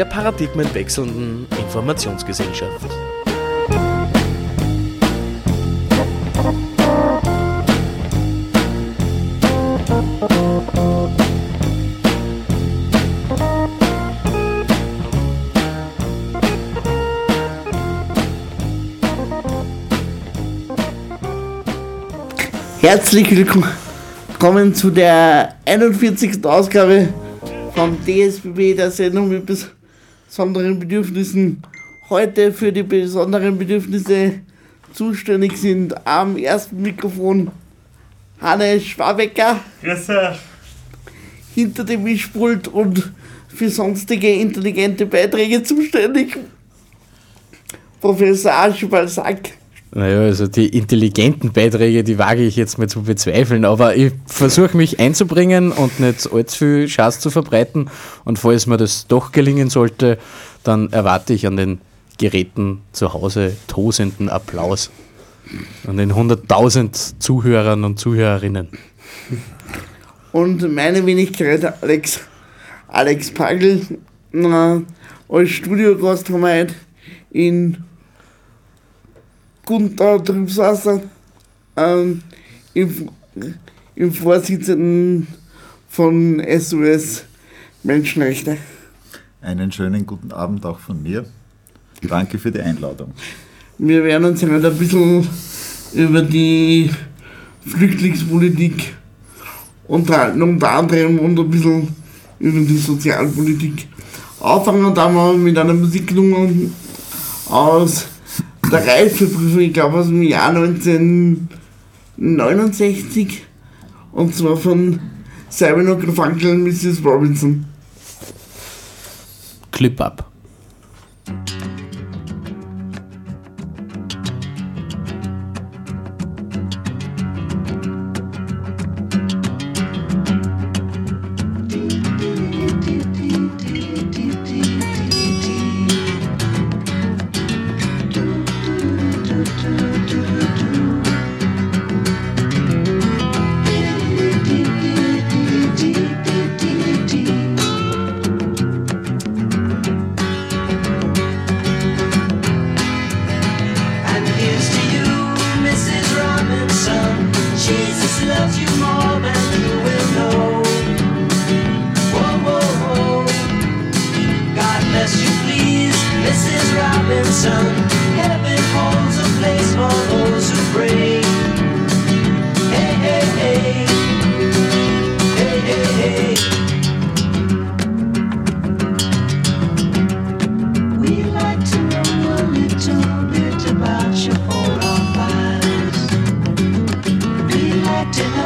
der paradigmenwechselnden Informationsgesellschaft. Herzlich willkommen zu der 41. Ausgabe vom DSBB, der Sendung mit besonderen Bedürfnissen. Heute für die besonderen Bedürfnisse zuständig sind am ersten Mikrofon Hannes Schwabecker. Grüß hinter dem Mischpult und für sonstige intelligente Beiträge zuständig. Professor Archibald Sack. Naja, also die intelligenten Beiträge, die wage ich jetzt mal zu bezweifeln, aber ich versuche mich einzubringen und nicht allzu viel Schatz zu verbreiten. Und falls mir das doch gelingen sollte, dann erwarte ich an den Geräten zu Hause tosenden Applaus. An den 100.000 Zuhörern und Zuhörerinnen. Und meine Wenigkeit Alex, Alex Pagel. Als Studiogast haben wir heute in Gunther Trübsasser, ähm, im, im Vorsitzenden von SOS Menschenrechte. Einen schönen guten Abend auch von mir. Danke für die Einladung. Wir werden uns heute ein bisschen über die Flüchtlingspolitik unterhalten, unter anderem und ein bisschen über die Sozialpolitik. Anfangen da mal mit einer Musiknummer aus der Reifeprüfung, ich glaube aus dem Jahr 1969 und zwar von Simon und Garfunkel und Mrs. Robinson. Clip ab.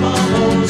my own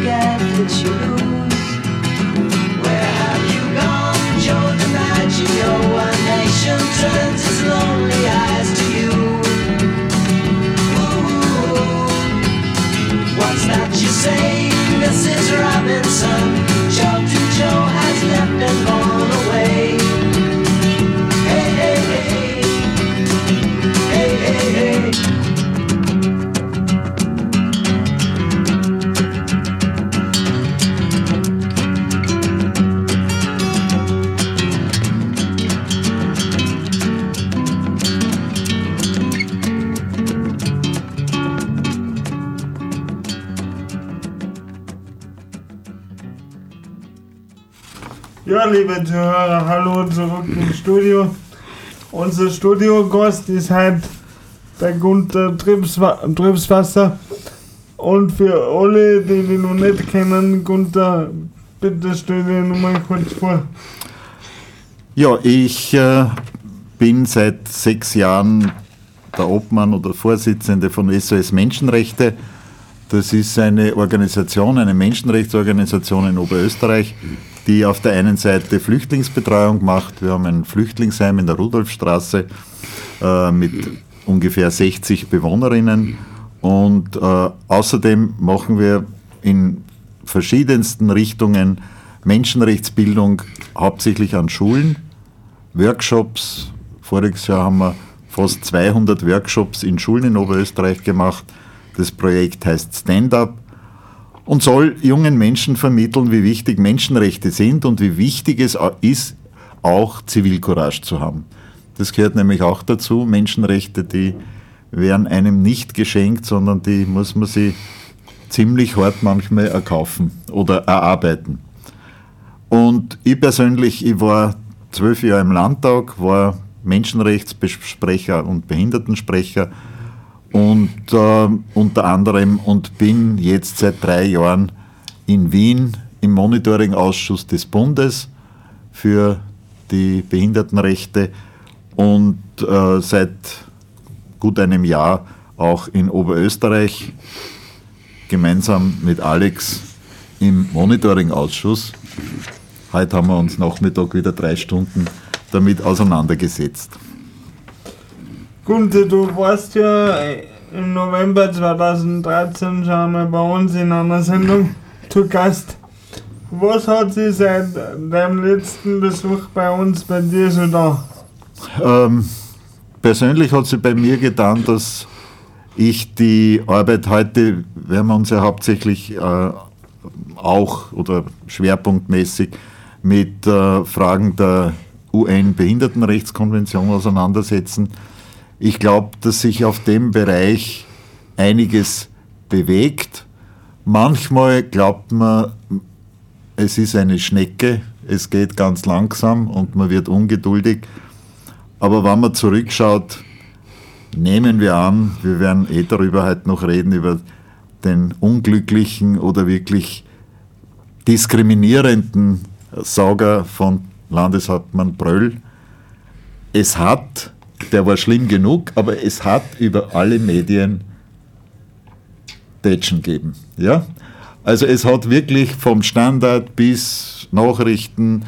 you look at you. Where have you gone, Joe DiMaggio? A nation turns its lonely eyes to you. Ooh, what's that you say, Mrs. Robinson? Joe to Joe has left and gone liebe Zuhörer, hallo zurück im Studio. Unser Studiogast ist halt der Gunther Tripswasser. Und für alle, die ihn noch nicht kennen, Gunther, bitte stell dir nur mal kurz vor. Ja, ich äh, bin seit sechs Jahren der Obmann oder Vorsitzende von SOS Menschenrechte. Das ist eine Organisation, eine Menschenrechtsorganisation in Oberösterreich, die auf der einen Seite Flüchtlingsbetreuung macht. Wir haben ein Flüchtlingsheim in der Rudolfstraße äh, mit ungefähr 60 Bewohnerinnen. Und äh, außerdem machen wir in verschiedensten Richtungen Menschenrechtsbildung, hauptsächlich an Schulen, Workshops. Voriges Jahr haben wir fast 200 Workshops in Schulen in Oberösterreich gemacht. Das Projekt heißt Stand Up und soll jungen Menschen vermitteln, wie wichtig Menschenrechte sind und wie wichtig es ist, auch Zivilcourage zu haben. Das gehört nämlich auch dazu. Menschenrechte, die werden einem nicht geschenkt, sondern die muss man sich ziemlich hart manchmal erkaufen oder erarbeiten. Und ich persönlich, ich war zwölf Jahre im Landtag, war Menschenrechtsbesprecher und Behindertensprecher und äh, unter anderem und bin jetzt seit drei Jahren in Wien im Monitoring-Ausschuss des Bundes für die Behindertenrechte und äh, seit gut einem Jahr auch in Oberösterreich gemeinsam mit Alex im Monitoring-Ausschuss. Heute haben wir uns Nachmittag wieder drei Stunden damit auseinandergesetzt. Gunther, du warst ja äh, im November 2013 schon mal bei uns in einer Sendung zu Gast. Was hat sich seit deinem letzten Besuch bei uns bei dir so da? Ähm, persönlich hat sich bei mir getan, dass ich die Arbeit heute, werden wir uns ja hauptsächlich äh, auch oder schwerpunktmäßig mit äh, Fragen der UN-Behindertenrechtskonvention auseinandersetzen. Ich glaube, dass sich auf dem Bereich einiges bewegt. Manchmal glaubt man, es ist eine Schnecke, es geht ganz langsam und man wird ungeduldig. Aber wenn man zurückschaut, nehmen wir an, wir werden eh darüber heute noch reden, über den unglücklichen oder wirklich diskriminierenden Sauger von Landeshauptmann Bröll. Es hat, der war schlimm genug, aber es hat über alle Medien Tätschen gegeben. Ja? Also es hat wirklich vom Standard bis Nachrichten,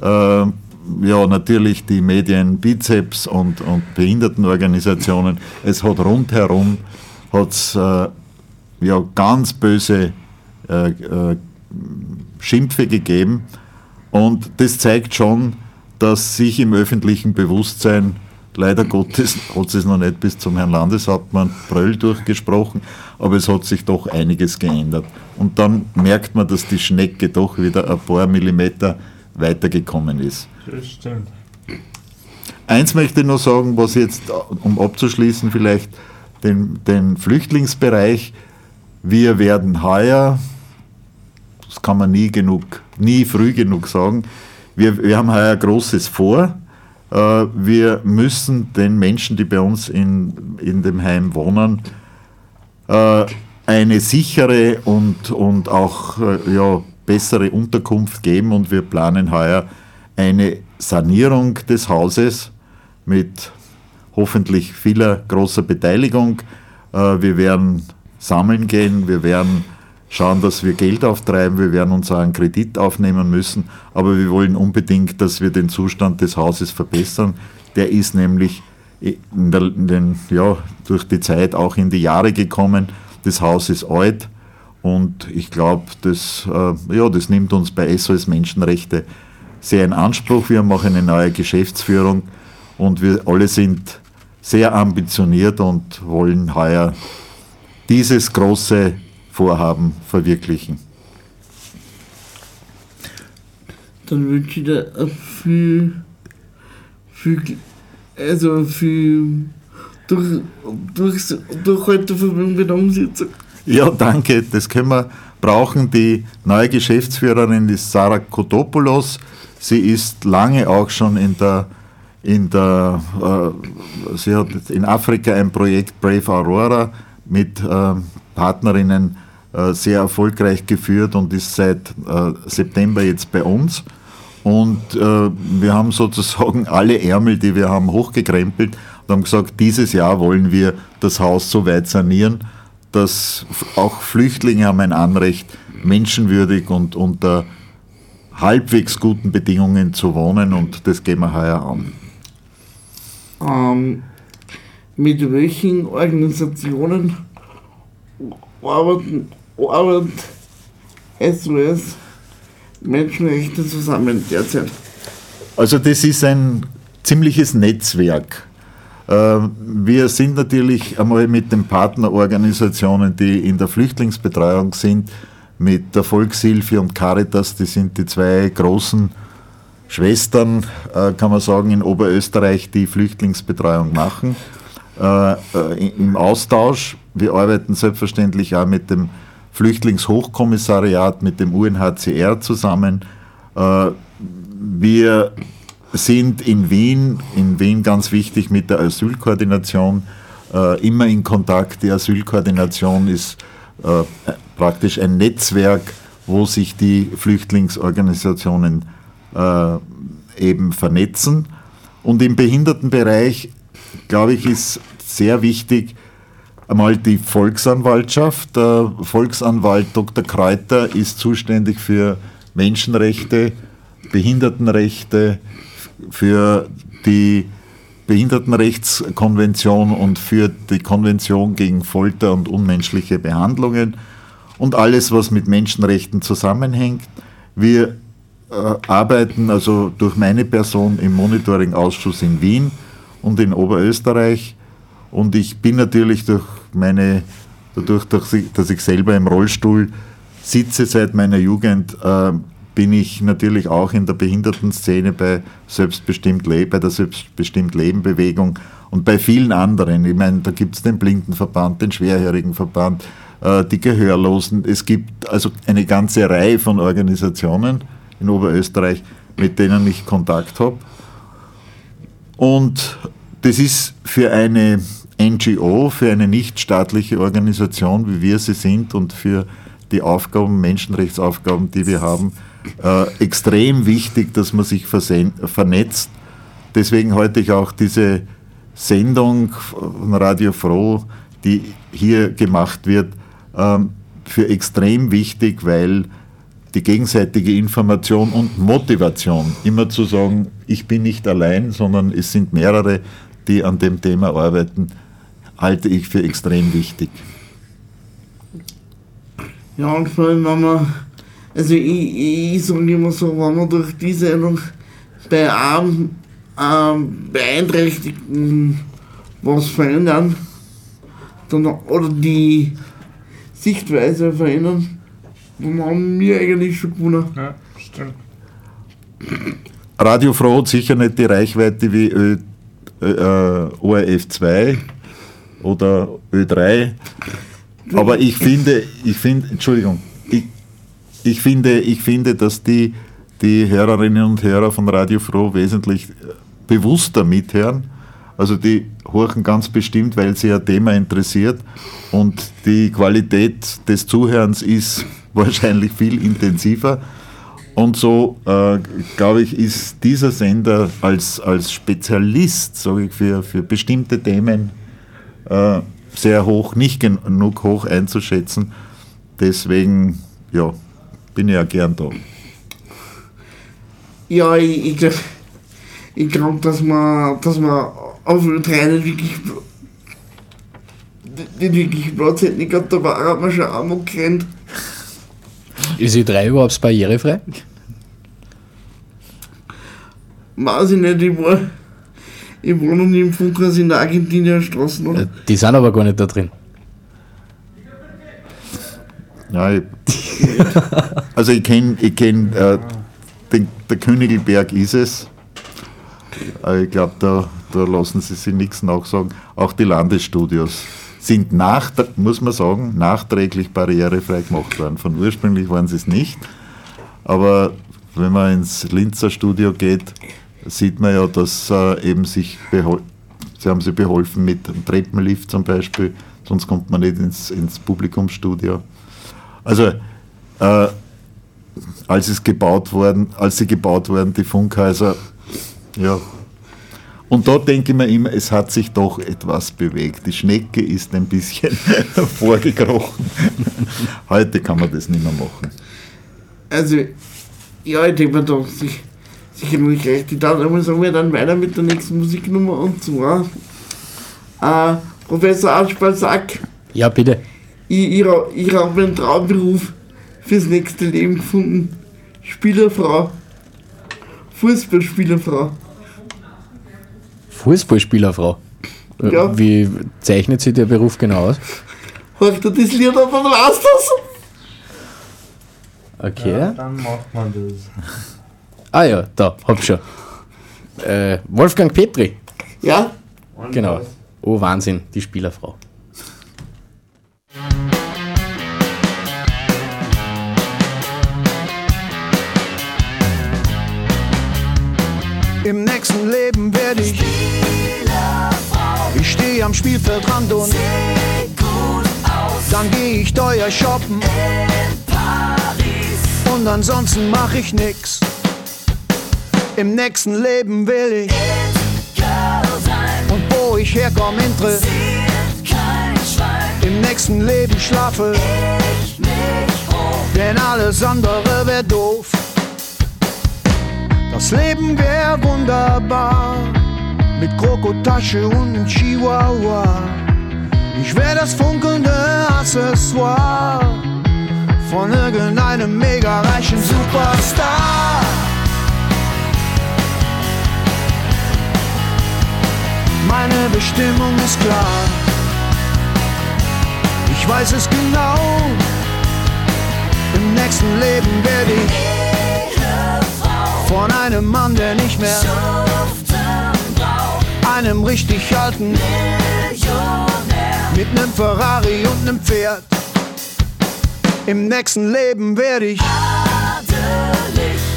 äh, ja natürlich die Medien Bizeps und, und Behindertenorganisationen, es hat rundherum hat's, äh, ja, ganz böse äh, äh, Schimpfe gegeben und das zeigt schon, dass sich im öffentlichen Bewusstsein, leider Gottes hat es noch nicht bis zum Herrn Landeshauptmann Bröll durchgesprochen, aber es hat sich doch einiges geändert. Und dann merkt man, dass die Schnecke doch wieder ein paar Millimeter weitergekommen ist. Das stimmt. Eins möchte ich noch sagen, was jetzt, um abzuschließen, vielleicht den, den Flüchtlingsbereich. Wir werden heuer, das kann man nie genug, nie früh genug sagen, wir, wir haben heuer Großes vor. Äh, wir müssen den Menschen, die bei uns in, in dem Heim wohnen, äh, eine sichere und, und auch äh, ja, bessere Unterkunft geben und wir planen heuer eine Sanierung des Hauses mit hoffentlich vieler großer Beteiligung. Wir werden sammeln gehen, wir werden schauen, dass wir Geld auftreiben, wir werden uns auch einen Kredit aufnehmen müssen, aber wir wollen unbedingt, dass wir den Zustand des Hauses verbessern. Der ist nämlich in der, den, ja, durch die Zeit auch in die Jahre gekommen. Das Haus ist alt und ich glaube, das, äh, ja, das nimmt uns bei SOS Menschenrechte sehr in Anspruch. Wir haben auch eine neue Geschäftsführung und wir alle sind sehr ambitioniert und wollen heuer dieses große Vorhaben verwirklichen. Dann wünsche ich dir äh, viel, viel, also viel durch, durch, Durchhaltevermögen bei der Umsetzung. Ja, danke. Das können wir brauchen. Die neue Geschäftsführerin ist Sarah Kotopoulos. Sie ist lange auch schon in der, in der, äh, sie hat in Afrika ein Projekt Brave Aurora mit äh, Partnerinnen sehr erfolgreich geführt und ist seit äh, September jetzt bei uns. Und äh, wir haben sozusagen alle Ärmel, die wir haben, hochgekrempelt und haben gesagt, dieses Jahr wollen wir das Haus so weit sanieren, dass auch Flüchtlinge haben ein Anrecht, menschenwürdig und unter halbwegs guten Bedingungen zu wohnen und das gehen wir heuer an. Ähm, mit welchen Organisationen arbeiten, arbeitet SOS Menschenrechte zusammen derzeit? Also das ist ein ziemliches Netzwerk. Äh, Wir sind natürlich einmal mit den Partnerorganisationen, die in der Flüchtlingsbetreuung sind, mit der Volkshilfe und Caritas, die sind die zwei großen Schwestern, äh, kann man sagen, in Oberösterreich, die Flüchtlingsbetreuung machen. Äh, Im Austausch, wir arbeiten selbstverständlich auch mit dem Flüchtlingshochkommissariat, mit dem UNHCR zusammen. Äh, Wir sind in Wien, in Wien ganz wichtig mit der Asylkoordination, äh, immer in Kontakt. Die Asylkoordination ist äh, praktisch ein Netzwerk, wo sich die Flüchtlingsorganisationen eben vernetzen. Und im Behindertenbereich, glaube ich, ist sehr wichtig, einmal die Volksanwaltschaft. Der Volksanwalt Dr. Kreuter ist zuständig für Menschenrechte, Behindertenrechte, für die Behindertenrechtskonvention und für die Konvention gegen Folter und unmenschliche Behandlungen und alles, was mit Menschenrechten zusammenhängt. Wir äh, arbeiten also durch meine Person im Monitoring-Ausschuss in Wien und in Oberösterreich und ich bin natürlich durch meine, dadurch, dass ich, selber im Rollstuhl sitze seit meiner Jugend, äh, bin ich natürlich auch in der Behindertenszene bei Selbstbestimmt bei der Selbstbestimmt Leben Bewegung und bei vielen anderen. Ich meine, da gibt es den Blindenverband, den Schwerhörigenverband, äh, die Gehörlosen. Es gibt also eine ganze Reihe von Organisationen in Oberösterreich, mit denen ich Kontakt habe. Und das ist für eine NGO, für eine nichtstaatliche Organisation, wie wir sie sind und für die Aufgaben, Menschenrechtsaufgaben, die wir haben, äh, extrem wichtig, dass man sich vernetzt. Deswegen halte ich auch diese Sendung von Radio Froh, die hier gemacht wird, ähm, für extrem wichtig, weil die gegenseitige Information und Motivation, immer zu sagen, ich bin nicht allein, sondern es sind mehrere, die an dem Thema arbeiten, halte ich für extrem wichtig. Ja, und vor allem, wenn man, also ich, ich sage immer so, wenn man durch die Sendung bei einem ähm, Beeinträchtigten was verändern, dann, oder die Sichtweise verändern, dann haben wir eigentlich schon gewonnen. Ja, stimmt. Radio Froh hat sicher nicht die Reichweite wie Ö, äh, ORF 2. oder Ö3. Aber ich finde, ich finde, Entschuldigung, ich, ich, finde, ich finde, dass die, die Hörerinnen und Hörer von Radio Froh wesentlich äh, bewusster mithören. Also die horchen ganz bestimmt, weil sie ein Thema interessiert und die Qualität des Zuhörens ist wahrscheinlich viel intensiver. Und so, äh, glaube ich, ist dieser Sender als, als Spezialist, ich, für, für bestimmte Themen äh, sehr hoch, nicht genug hoch einzuschätzen. Deswegen, ja, bin ich ja gern da. Ja, ich, ich glaube, ich glaub, dass man, dass man auf Ö3 nicht wirklich, nicht wirklich Platz hätten. Ich glaube, da war hat man schon einmal gerannt. Ist die 3 überhaupt barrierefrei? Weiß ich nicht, ich war, ich nie im Funkhaus in der Argentinier Straßen, oder? Äh, Die sind aber gar nicht da drin. Ja, ich, also ich kenne, ich kenn, äh, den, der Königelberg ist es. Aber ich glaube, da, da lassen sie sich nichts nachsagen. Auch die Landesstudios sind nach, muss man sagen, nachträglich barrierefrei gemacht worden. Von ursprünglich waren sie es nicht. Aber wenn man ins Linzer Studio geht, sieht man ja, dass äh, eben sich sie haben sie beholfen mit einem Treppenlift zum Beispiel, sonst kommt man nicht ins, ins Publikumsstudio. Also äh, als es gebaut worden, als sie gebaut wurden, die Funkhäuser, ja. Und da denke ich mir immer, es hat sich doch etwas bewegt. Die Schnecke ist ein bisschen vorgekrochen. Heute kann man das nicht mehr machen. Also, ja, ich denke mir doch sich, sicher nicht recht. Ich darf einmal sagen wir dann weiter mit der nächsten Musiknummer und zwar äh, Professor Aschbalsack. Ja, bitte. Ich, ich, ich habe einen Traumberuf fürs nächste Leben gefunden. Spielerfrau. Fußballspielerfrau. Fußballspielerfrau. Ja. Wie zeichnet sich der Beruf genau aus? Hört ihr das Lied an, dann weißt das? Okay. Ja, dann macht man das. Ah ja, da, hab schon. Äh, Wolfgang Petri. Ja? Genau. Oh Wahnsinn, die Spielerfrau. Im nächsten Leben werde ich Ich stehe am Spielfeldrand und Dann gehe ich teuer shoppen Und ansonsten mach ich nix Im nächsten Leben will ich Und wo ich herkomme interessiert Im nächsten Leben schlafe Denn alles andere wär doof das Leben wär wunderbar mit Krokotasche und Chihuahua. Ich wär das funkelnde Accessoire von irgendeinem mega reichen Superstar. Meine Bestimmung ist klar. Ich weiß es genau. Im nächsten Leben werde ich von einem Mann, der nicht mehr einem richtig alten mit nem Ferrari und nem Pferd. Im nächsten Leben werde ich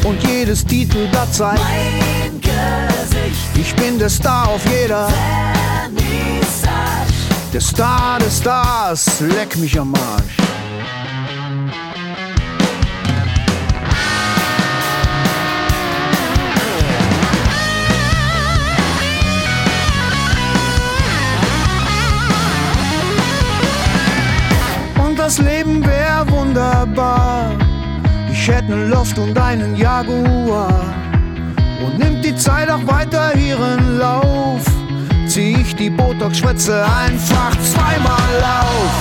und jedes Titelblatt zeigt, ich bin der Star auf jeder. Der Star des Stars, leck mich am Arsch. Und das Leben wär wunderbar. Ich hätte ne Loft und einen Jaguar. Und nimmt die Zeit auch weiter ihren Lauf. Zieh ich die Botox-Schwätze einfach zweimal auf.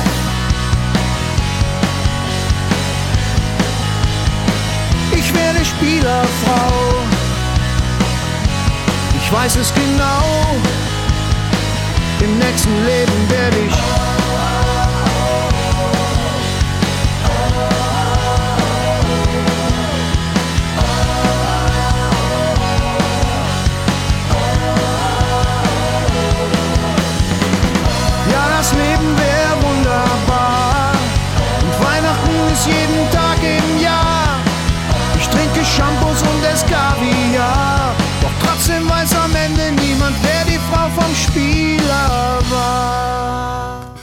Ich werde Spielerfrau. Ich weiß es genau. Im nächsten Leben werde ich vom Spieler war.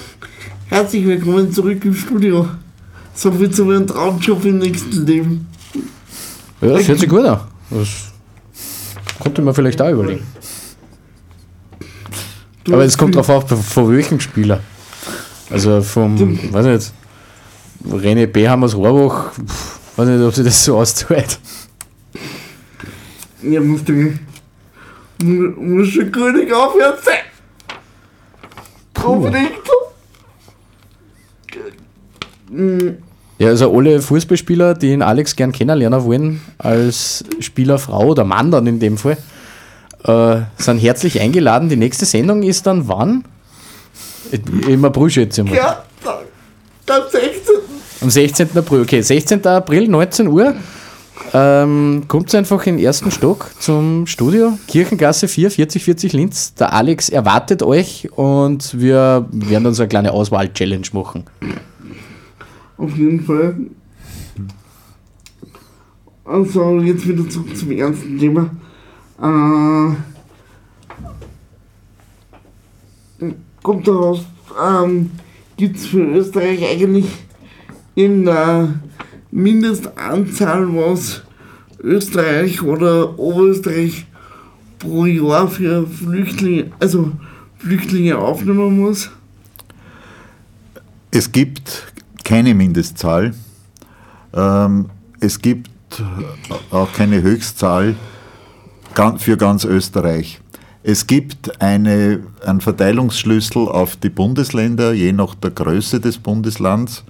Herzlich willkommen zurück im Studio. So viel zu meinem Traumjob im nächsten Leben. Ja, das hört sich gut an. Das konnte man vielleicht auch überlegen. Du Aber es kommt drauf auf, von welchem Spieler. Also vom, weiß nicht, René Behammers Rohrbach, pff, weiß nicht, ob sie das so auszahlt. Ja, muss du. Mu- Muss schon grünig aufhören. Unbedingt. Ja, also alle Fußballspieler, die den Alex gern kennenlernen wollen, als Spielerfrau oder Mann dann in dem Fall, äh, sind herzlich eingeladen. Die nächste Sendung ist dann wann? Im April schätze ich mal. Ja, da 16. Am 16. April, okay, 16. April, 19 Uhr. Ähm, kommt einfach in den ersten Stock zum Studio, Kirchengasse 4, 4040 Linz. Der Alex erwartet euch und wir werden uns eine kleine Auswahl-Challenge machen. Auf jeden Fall. Also, jetzt wieder zurück zum ernsten Thema. Äh, kommt daraus, ähm, gibt es für Österreich eigentlich in der Mindestanzahl, was Österreich oder Oberösterreich pro Jahr für Flüchtlinge, also Flüchtlinge aufnehmen muss? Es gibt keine Mindestzahl. Ähm, es gibt auch keine Höchstzahl für ganz Österreich. Es gibt eine, einen Verteilungsschlüssel auf die Bundesländer, je nach der Größe des Bundeslands.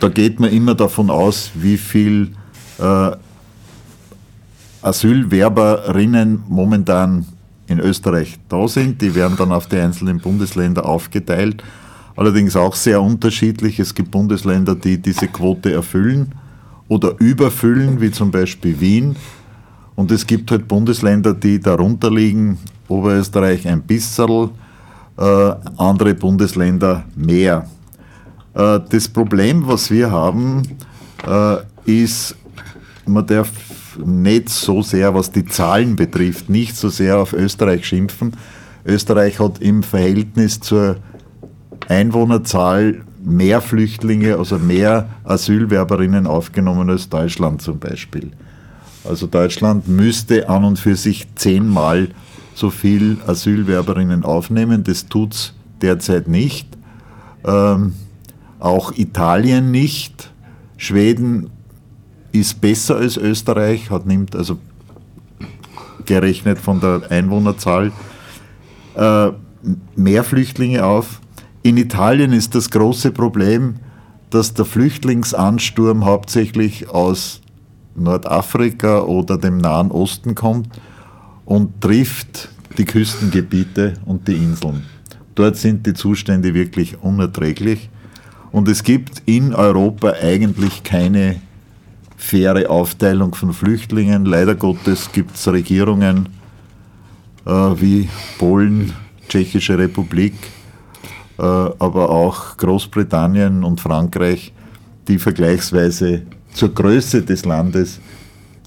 Da geht man immer davon aus, wie viel äh, Asylwerberinnen momentan in Österreich da sind. Die werden dann auf die einzelnen Bundesländer aufgeteilt. Allerdings auch sehr unterschiedlich. Es gibt Bundesländer, die diese Quote erfüllen oder überfüllen, wie zum Beispiel Wien. Und es gibt halt Bundesländer, die darunter liegen, Oberösterreich ein bisschen, äh, andere Bundesländer mehr. Äh, das Problem, was wir haben, äh, ist, man darf nicht so sehr, was die Zahlen betrifft, nicht so sehr auf Österreich schimpfen. Österreich hat im Verhältnis zur Einwohnerzahl mehr Flüchtlinge, also mehr Asylwerberinnen aufgenommen als Deutschland zum Beispiel. Also Deutschland müsste an und für sich zehnmal so viel Asylwerberinnen aufnehmen. Das tut es derzeit nicht. Ähm, auch Italien nicht. Schweden ist besser als Österreich, hat nimmt also gerechnet von der Einwohnerzahl äh, mehr Flüchtlinge auf. In Italien ist das große Problem, dass der Flüchtlingsansturm hauptsächlich aus Nordafrika oder dem Nahen Osten kommt und trifft die Küstengebiete und die Inseln. Dort sind die Zustände wirklich unerträglich und es gibt in Europa eigentlich keine faire Aufteilung von Flüchtlingen. Leider Gottes gibt es Regierungen äh, wie Polen, Tschechische Republik, äh, aber auch Großbritannien und Frankreich, die vergleichsweise zur Größe des Landes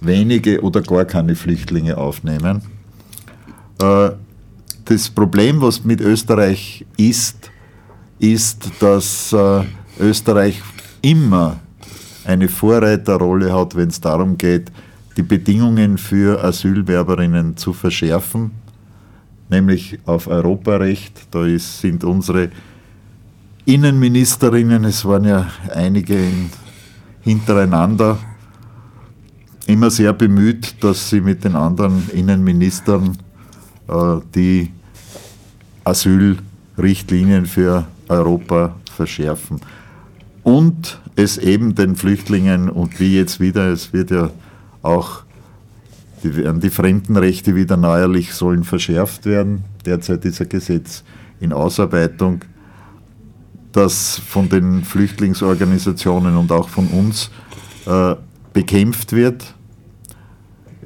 wenige oder gar keine Flüchtlinge aufnehmen. Äh, das Problem, was mit Österreich ist, ist, dass äh, Österreich immer eine Vorreiterrolle hat, wenn es darum geht, die Bedingungen für Asylwerberinnen zu verschärfen, nämlich auf Europarecht. Da ist, sind unsere Innenministerinnen, es waren ja einige in, hintereinander, immer sehr bemüht, dass sie mit den anderen Innenministern äh, die Asylrichtlinien für Europa verschärfen. Und es eben den Flüchtlingen und wie jetzt wieder, es wird ja auch die, die Fremdenrechte wieder neuerlich sollen verschärft werden. Derzeit ist ein Gesetz in Ausarbeitung, das von den Flüchtlingsorganisationen und auch von uns äh, bekämpft wird.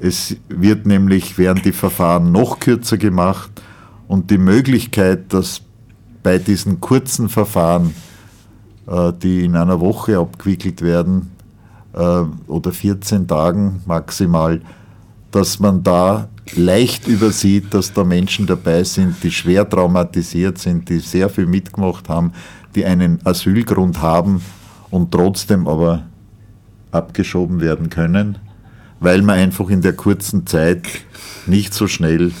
Es wird nämlich, werden die Verfahren noch kürzer gemacht und die Möglichkeit, dass bei diesen kurzen Verfahren, äh, die in einer Woche abgewickelt werden äh, oder 14 Tagen maximal, dass man da leicht übersieht, dass da Menschen dabei sind, die schwer traumatisiert sind, die sehr viel mitgemacht haben, die einen Asylgrund haben und trotzdem aber abgeschoben werden können, weil man einfach in der kurzen Zeit nicht so schnell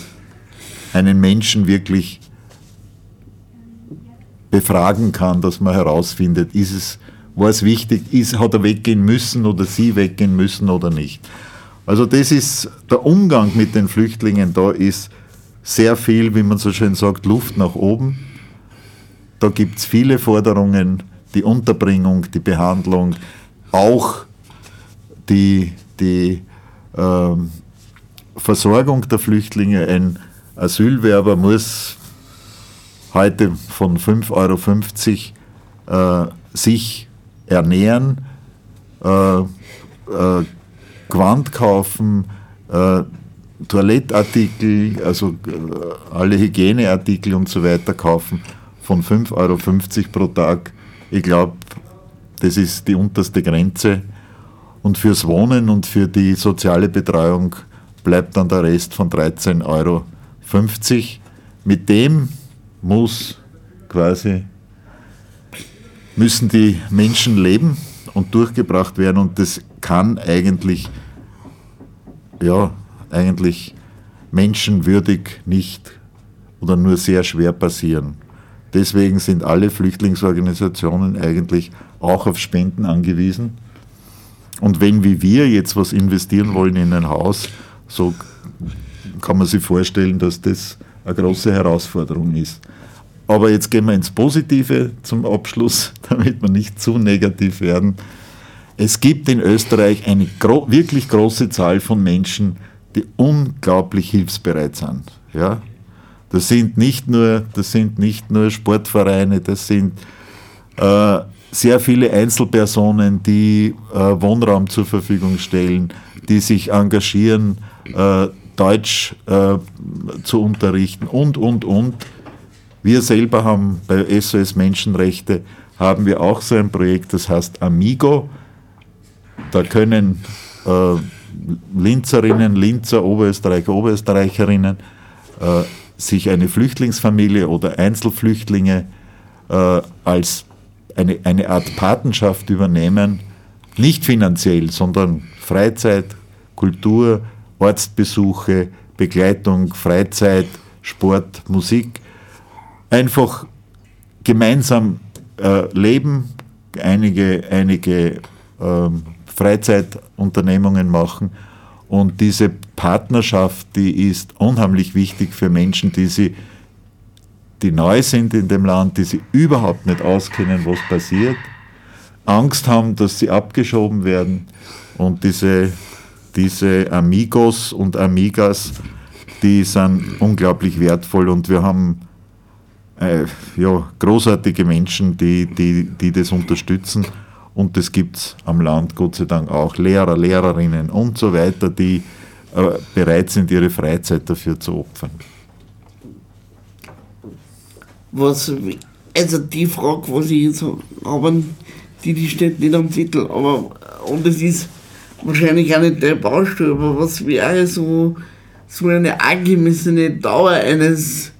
einen Menschen wirklich befragen kann, dass man herausfindet, ist es, war es wichtig, ist, hat er weggehen müssen oder sie weggehen müssen oder nicht. Also das ist der Umgang mit den Flüchtlingen, da ist sehr viel, wie man so schön sagt, Luft nach oben. Da gibt es viele Forderungen, die Unterbringung, die Behandlung, auch die, die ähm, Versorgung der Flüchtlinge. Ein Asylwerber muss heute von 5,50 Euro äh, sich ernähren, äh, äh, Gewand kaufen, äh, Toilettartikel, also äh, alle Hygieneartikel und so weiter kaufen von 5,50 Euro pro Tag. Ich glaube, das ist die unterste Grenze. Und fürs Wohnen und für die soziale Betreuung bleibt dann der Rest von 13,50 Euro. Mit dem muss quasi, müssen die Menschen leben und durchgebracht werden und das kann eigentlich, ja, eigentlich menschenwürdig nicht oder nur sehr schwer passieren. Deswegen sind alle Flüchtlingsorganisationen eigentlich auch auf Spenden angewiesen. Und wenn wie wir jetzt was investieren wollen in ein Haus, so kann man sich vorstellen, dass das eine große Herausforderung ist. Aber jetzt gehen wir ins Positive zum Abschluss, damit wir nicht zu negativ werden. Es gibt in Österreich eine gro wirklich große Zahl von Menschen, die unglaublich hilfsbereit sind. Ja? Das sind nicht nur, das sind nicht nur Sportvereine, das sind äh, sehr viele Einzelpersonen, die äh, Wohnraum zur Verfügung stellen, die sich engagieren, äh, Deutsch äh, zu unterrichten und, und, und. Wir selber haben bei SOS Menschenrechte haben wir auch so ein Projekt, das heißt Amigo. Da können äh, Linzerinnen, Linzer, Oberösterreicher, Oberösterreicherinnen äh, sich eine Flüchtlingsfamilie oder Einzelflüchtlinge äh, als eine, eine Art Patenschaft übernehmen, nicht finanziell, sondern Freizeit, Kultur, Ortsbesuche, Begleitung, Freizeit, Sport, Musik. Einfach gemeinsam äh, leben, einige, einige ähm, Freizeitunternehmungen machen. Und diese Partnerschaft, die ist unheimlich wichtig für Menschen, die sie die neu sind in dem Land, die sich überhaupt nicht auskennen, was passiert, Angst haben, dass sie abgeschoben werden. Und diese, diese Amigos und Amigas, die sind unglaublich wertvoll und wir haben äh, ja, großartige Menschen, die, die, die das unterstützen. Und das gibt es am Land Gott sei Dank auch. Lehrer, Lehrerinnen und so weiter, die äh, bereit sind, ihre Freizeit dafür zu opfern was, also die Frage, was ich jetzt habe, die, die steht nicht am Zettel, aber, und es ist wahrscheinlich auch nicht der Baustelle, aber was wäre so, so eine angemessene Dauer eines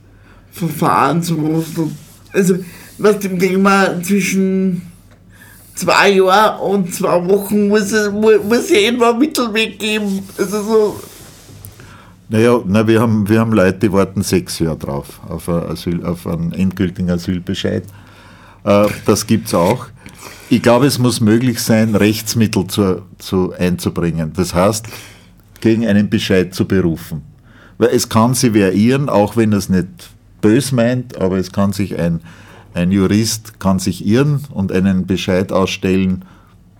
Verfahrens, wo du, also, was dem Thema zwischen zwei Jahren und zwei Wochen muss es, muss ja irgendwo ein Mittelweg geben, also so, naja, na, wir, haben, wir haben Leute, die warten sechs Jahre drauf, auf, Asyl, auf einen endgültigen Asylbescheid. Äh, das gibt es auch. Ich glaube, es muss möglich sein, Rechtsmittel zu, zu einzubringen. Das heißt, gegen einen Bescheid zu berufen. Weil es kann sie variieren, auch wenn es nicht bös meint, aber es kann sich ein, ein Jurist kann sich irren und einen Bescheid ausstellen,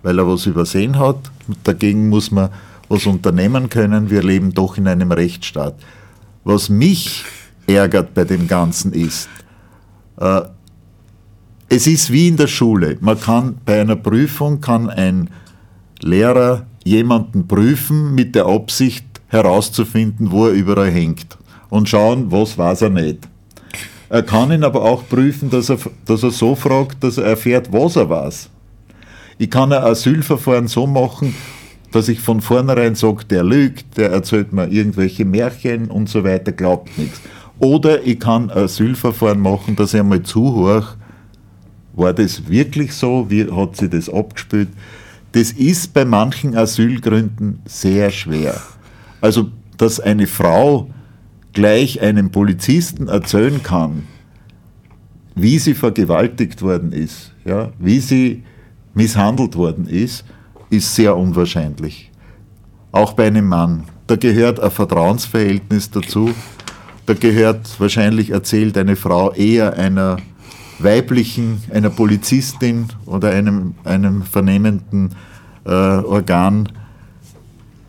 weil er was übersehen hat. Dagegen muss man was unternehmen können. Wir leben doch in einem Rechtsstaat. Was mich ärgert bei dem Ganzen ist, äh, es ist wie in der Schule. Man kann bei einer Prüfung kann ein Lehrer jemanden prüfen mit der Absicht herauszufinden, wo er überall hängt und schauen, was weiß er nicht. Er kann ihn aber auch prüfen, dass er, dass er so fragt, dass er erfährt, was er weiß. Ich kann ein Asylverfahren so machen, dass ich von vornherein sage, der lügt, der erzählt mir irgendwelche Märchen und so weiter, glaubt nichts. Oder ich kann ein Asylverfahren machen, dass ich einmal zuhöre, war das wirklich so, wie hat sie das abgespielt? Das ist bei manchen Asylgründen sehr schwer. Also, dass eine Frau gleich einem Polizisten erzählen kann, wie sie vergewaltigt worden ist, ja, wie sie misshandelt worden ist, ist sehr unwahrscheinlich. Auch bei einem Mann. Da gehört ein Vertrauensverhältnis dazu. Da gehört wahrscheinlich erzählt eine Frau eher einer weiblichen, einer Polizistin oder einem, einem vernehmenden äh, Organ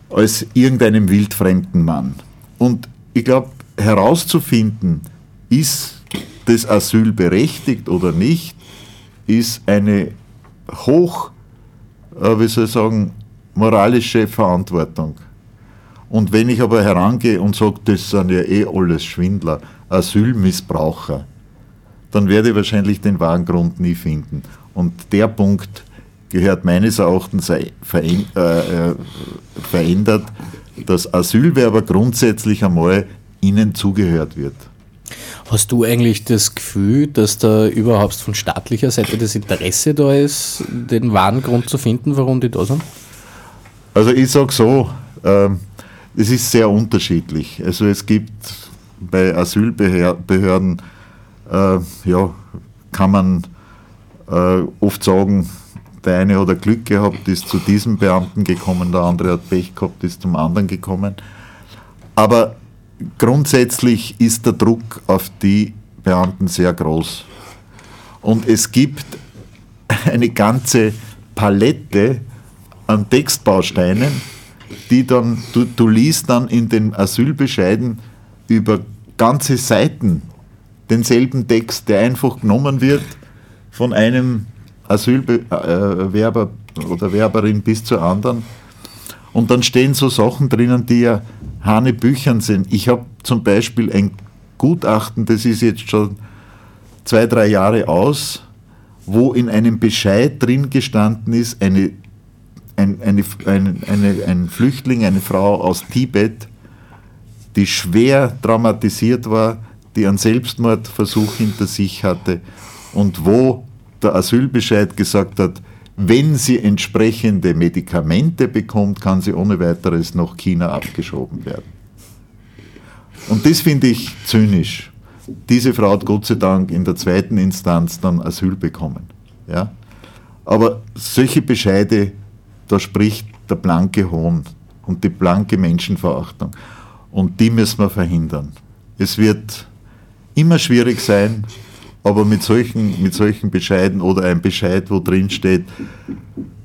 als irgendeinem wildfremden Mann. Und ich glaube, herauszufinden, ist das Asyl berechtigt oder nicht, ist eine hoch, äh, wie soll ich sagen, moralische Verantwortung. Und wenn ich aber herangehe und sage, das sind ja eh alles Schwindler, Asylmissbraucher, dann werde ich wahrscheinlich den wahren Grund nie finden. Und der Punkt gehört meines Erachtens äh, äh, verändert, dass Asylwerber grundsätzlich einmal ihnen zugehört wird. Hast du eigentlich das Gefühl, dass da überhaupt von staatlicher Seite das Interesse da ist, den wahren Grund zu finden, warum die da sind? Also ich sage so, ähm, es ist sehr unterschiedlich. Also es gibt bei Asylbehörden, äh, ja, kann man äh, oft sagen, der eine hat Glück gehabt, ist zu diesem Beamten gekommen, der andere hat Pech gehabt, ist zum anderen gekommen. Aber grundsätzlich ist der Druck auf die Beamten sehr groß. Und es gibt eine ganze Palette an Textbausteinen, die dann, du, du liest dann in den Asylbescheiden über ganze Seiten denselben Text, der einfach genommen wird von einem Asylbewerber oder Werberin bis zur anderen. Und dann stehen so Sachen drinnen, die ja Hanebüchern sind. Ich habe zum Beispiel ein Gutachten, das ist jetzt schon zwei, drei Jahre aus, wo in einem Bescheid drin gestanden ist, eine, ein, eine, eine, eine, ein Flüchtling, eine Frau aus Tibet, die schwer traumatisiert war, die einen Selbstmordversuch hinter sich hatte und wo der Asylbescheid gesagt hat, wenn sie entsprechende Medikamente bekommt, kann sie ohne weiteres nach China abgeschoben werden. Und das finde ich zynisch. Diese Frau hat Gott sei Dank in der zweiten Instanz dann Asyl bekommen. Ja? Aber solche Bescheide, da spricht der blanke Hohn und die blanke Menschenverachtung. Und die müssen wir verhindern. Es wird immer schwierig sein, aber mit solchen, mit solchen Bescheiden oder ein Bescheid, wo drin steht,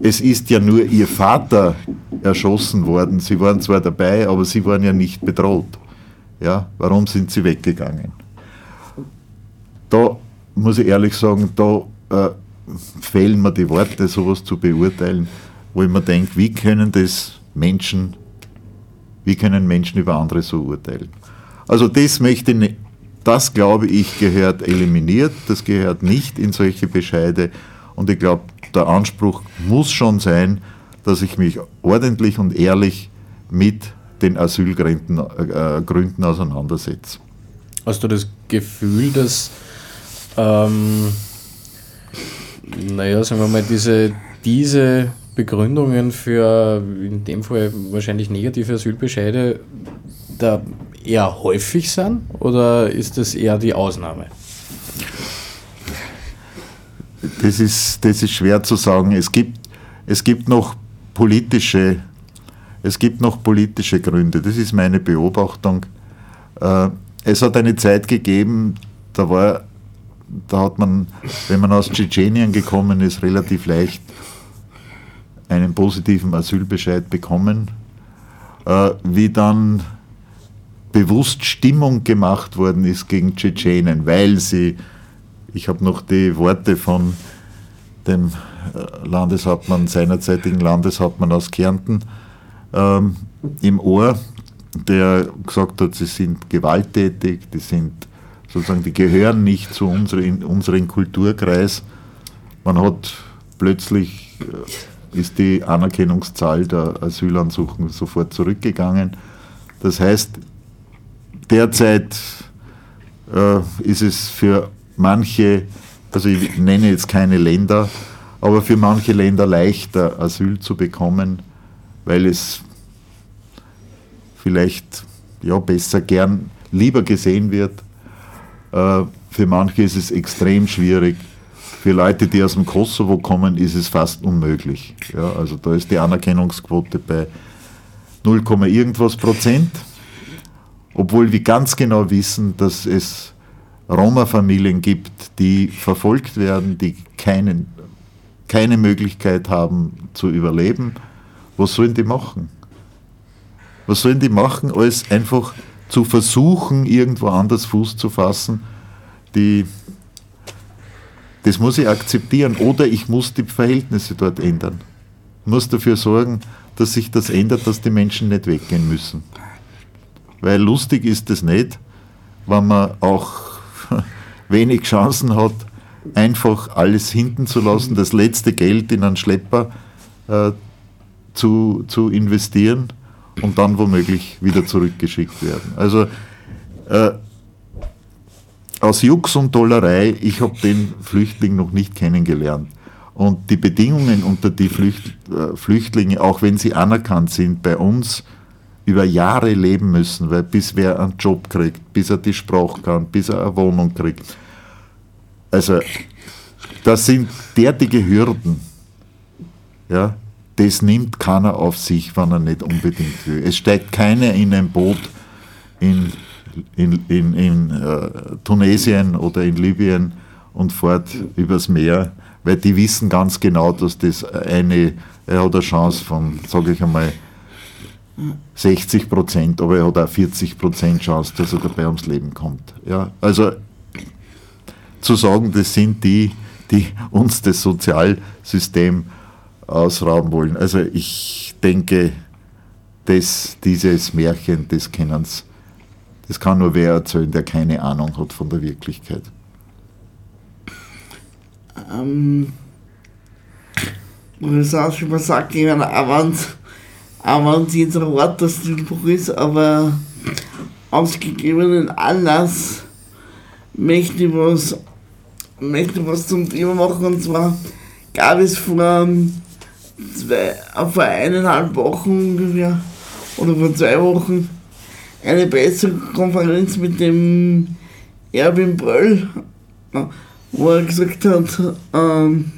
es ist ja nur ihr Vater erschossen worden. Sie waren zwar dabei, aber sie waren ja nicht bedroht. Ja, warum sind sie weggegangen? Da muss ich ehrlich sagen, da äh, fehlen mir die Worte, sowas zu beurteilen, wo ich mir denke, wie können das Menschen, wie können Menschen über andere so urteilen? Also das möchte ich nicht, das glaube ich gehört eliminiert, das gehört nicht in solche Bescheide und ich glaube, der Anspruch muss schon sein, dass ich mich ordentlich und ehrlich mit den Asylgründen äh, auseinandersetze. Hast du das Gefühl, dass, ähm, naja, sagen wir mal, diese, diese Begründungen für in dem Fall wahrscheinlich negative Asylbescheide da eher häufig sind oder ist das eher die Ausnahme? Das ist, das ist schwer zu sagen. Es gibt, es gibt noch politische, es gibt noch politische Gründe. Das ist meine Beobachtung. Äh, es hat eine Zeit gegeben, da war, da hat man, wenn man aus Tschetschenien gekommen ist, relativ leicht einen positiven Asylbescheid bekommen. Äh, wie dann bewusst Stimmung gemacht worden ist gegen Tschetschenen, weil sie, ich habe noch die Worte von dem äh, Landeshauptmann, seinerzeitigen Landeshauptmann aus Kärnten ähm, im Ohr, der gesagt hat, sie sind gewalttätig, die sind sozusagen, die gehören nicht zu unseren, unseren Kulturkreis. Man hat plötzlich äh, ist die Anerkennungszahl der Asylansuchen sofort zurückgegangen. Das heißt, derzeit äh, ist es für manche, also ich nenne jetzt keine Länder, aber für manche Länder leichter, Asyl zu bekommen, weil es vielleicht ja, besser gern lieber gesehen wird. Äh, für manche ist es extrem schwierig. Für Leute, die aus dem Kosovo kommen, ist es fast unmöglich. Ja, also da ist die Anerkennungsquote bei 0, irgendwas Prozent, obwohl wir ganz genau wissen, dass es Roma-Familien gibt, die verfolgt werden, die keinen, keine Möglichkeit haben zu überleben. Was sollen die machen? Was sollen die machen, als einfach zu versuchen, irgendwo anders Fuß zu fassen? Die, das muss ich akzeptieren. Oder ich muss die Verhältnisse dort ändern. Ich muss dafür sorgen, dass sich das ändert, dass die Menschen nicht weggehen müssen. Weil lustig ist es nicht, wenn man auch wenig Chancen hat, einfach alles hinten zu lassen, das letzte Geld in einen Schlepper äh, zu, zu investieren und dann womöglich wieder zurückgeschickt werden. Also äh, aus Jux und Dollerei, ich habe den Flüchtling noch nicht kennengelernt. Und die Bedingungen, unter die Flücht, äh, Flüchtlinge, auch wenn sie anerkannt sind, bei uns über Jahre leben müssen, weil bis wer einen Job kriegt, bis er die Sprache kann, bis er eine Wohnung kriegt. Also, das sind derartige Hürden. Ja, das nimmt keiner auf sich, wenn er nicht unbedingt will. Es steigt keiner in ein Boot in, in, in, in äh, Tunesien oder in Libyen und fährt übers Meer, weil die wissen ganz genau, dass das eine, er hat eine Chance von, sage ich einmal, 60 Prozent, aber er hat auch 40 Prozent Chance, dass er dabei ums Leben kommt. Ja, also zu sagen, das sind die, die uns das Sozialsystem ausrauben wollen. Also ich denke, dass dieses Märchen, das kennen's, das kann nur wer erzählen, der keine Ahnung hat von der Wirklichkeit. Ähm, das auch schon mal sagt, ich meine, jetzt ein harter Stilbruch ist, aber aus gegebenen Anlass möchte ich was, möchte was zum Thema machen. Und zwar gab es vor ähm, zwei, äh, vor eineinhalb Wochen ungefähr oder vor zwei Wochen eine Pressekonferenz mit dem Erwin Bröll, äh, wo er gesagt hat, ähm,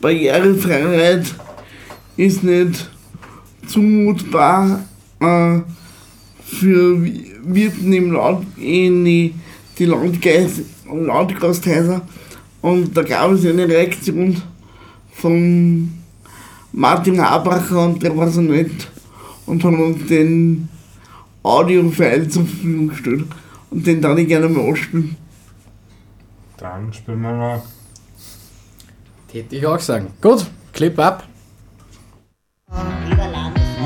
Barrierefreiheit ist nicht zumutbar äh, für Wirten im Land, in die, die Landgeist, Landgasthäuser. Und da gab es eine Reaktion von Martin Habacher und der war so nett und hat uns den Audio-File zur Verfügung gestellt. Und den darf ich gerne mal ausspielen. Dann spielen wir mal. Hätte ich auch sagen. Gut, Clip ab.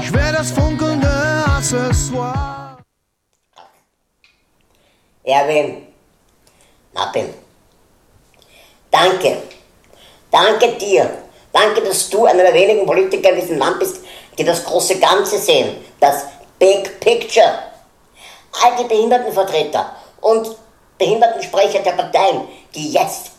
Ich wär das funkelnde Accessoire. Erwin, Martin, danke. Danke dir. Danke, dass du einer der wenigen Politiker in diesem Land bist, die das große Ganze sehen. Das Big Picture. All die Behindertenvertreter und Behindertensprecher der Parteien, die jetzt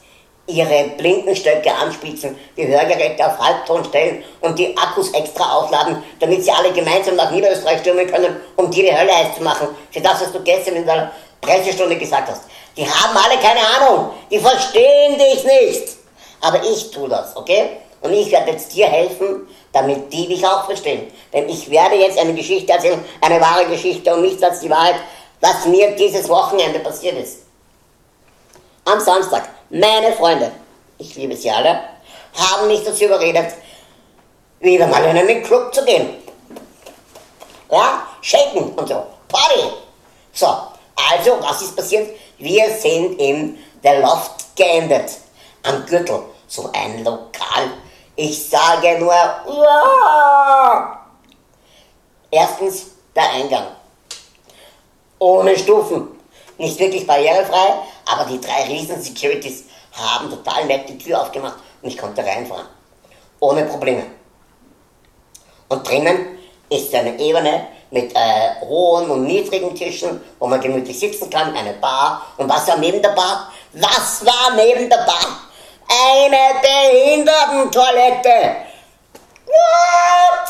ihre Blindenstöcke anspitzen, die Hörgeräte auf Halbton stellen und die Akkus extra aufladen, damit sie alle gemeinsam nach Niederösterreich stürmen können, um dir die Hölle heiß zu machen. Für das, was du gestern in der Pressestunde gesagt hast. Die haben alle keine Ahnung. Die verstehen dich nicht. Aber ich tue das, okay? Und ich werde jetzt dir helfen, damit die dich auch verstehen. Denn ich werde jetzt eine Geschichte erzählen, eine wahre Geschichte und nichts als die Wahrheit, was mir dieses Wochenende passiert ist. Am Samstag, meine Freunde, ich liebe sie alle, haben mich dazu überredet, wieder mal in einen Club zu gehen. Ja, shaken und so, Party. So, also, was ist passiert? Wir sind in der Loft geendet, am Gürtel, so ein Lokal. Ich sage nur, Uah! erstens der Eingang. Ohne Stufen. Nicht wirklich barrierefrei, aber die drei riesen Securities haben total nett die Tür aufgemacht und ich konnte reinfahren. Ohne Probleme. Und drinnen ist eine Ebene mit äh, hohen und niedrigen Tischen, wo man gemütlich sitzen kann, eine Bar. Und was war neben der Bar? Was war neben der Bar? Eine Behindertentoilette! What?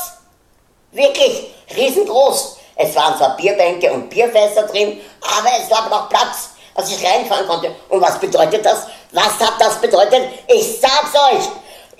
Wirklich riesengroß. Es waren zwar Bierbänke und Bierfässer drin, aber es war noch Platz, dass ich reinfahren konnte. Und was bedeutet das? Was hat das bedeutet? Ich sag's euch!